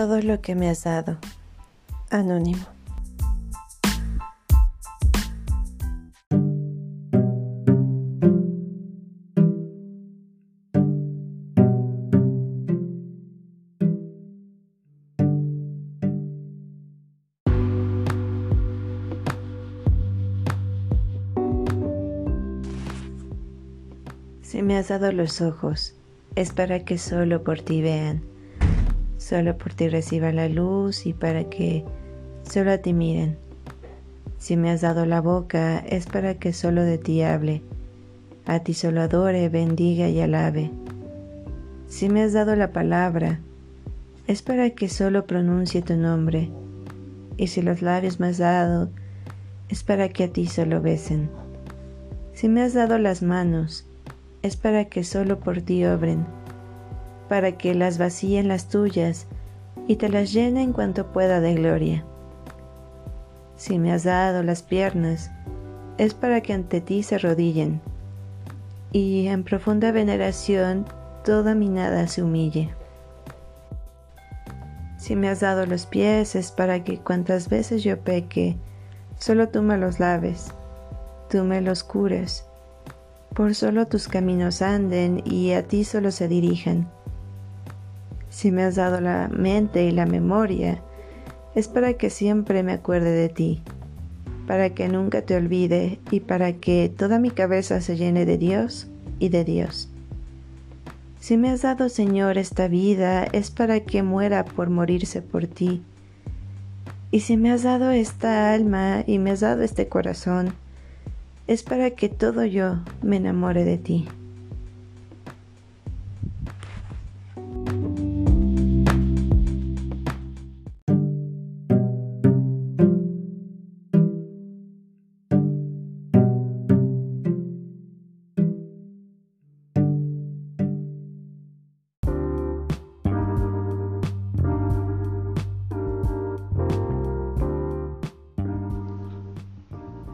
Todo lo que me has dado. Anónimo. Si me has dado los ojos, es para que solo por ti vean solo por ti reciba la luz y para que solo a ti miren. Si me has dado la boca es para que solo de ti hable, a ti solo adore, bendiga y alabe. Si me has dado la palabra es para que solo pronuncie tu nombre, y si los labios me has dado es para que a ti solo besen. Si me has dado las manos es para que solo por ti obren para que las vacíen las tuyas y te las llene en cuanto pueda de gloria. Si me has dado las piernas, es para que ante ti se rodillen, y en profunda veneración toda mi nada se humille. Si me has dado los pies, es para que cuantas veces yo peque, solo tú me los laves, tú me los cures, por solo tus caminos anden y a ti solo se dirijan si me has dado la mente y la memoria, es para que siempre me acuerde de ti, para que nunca te olvide y para que toda mi cabeza se llene de Dios y de Dios. Si me has dado, Señor, esta vida, es para que muera por morirse por ti. Y si me has dado esta alma y me has dado este corazón, es para que todo yo me enamore de ti.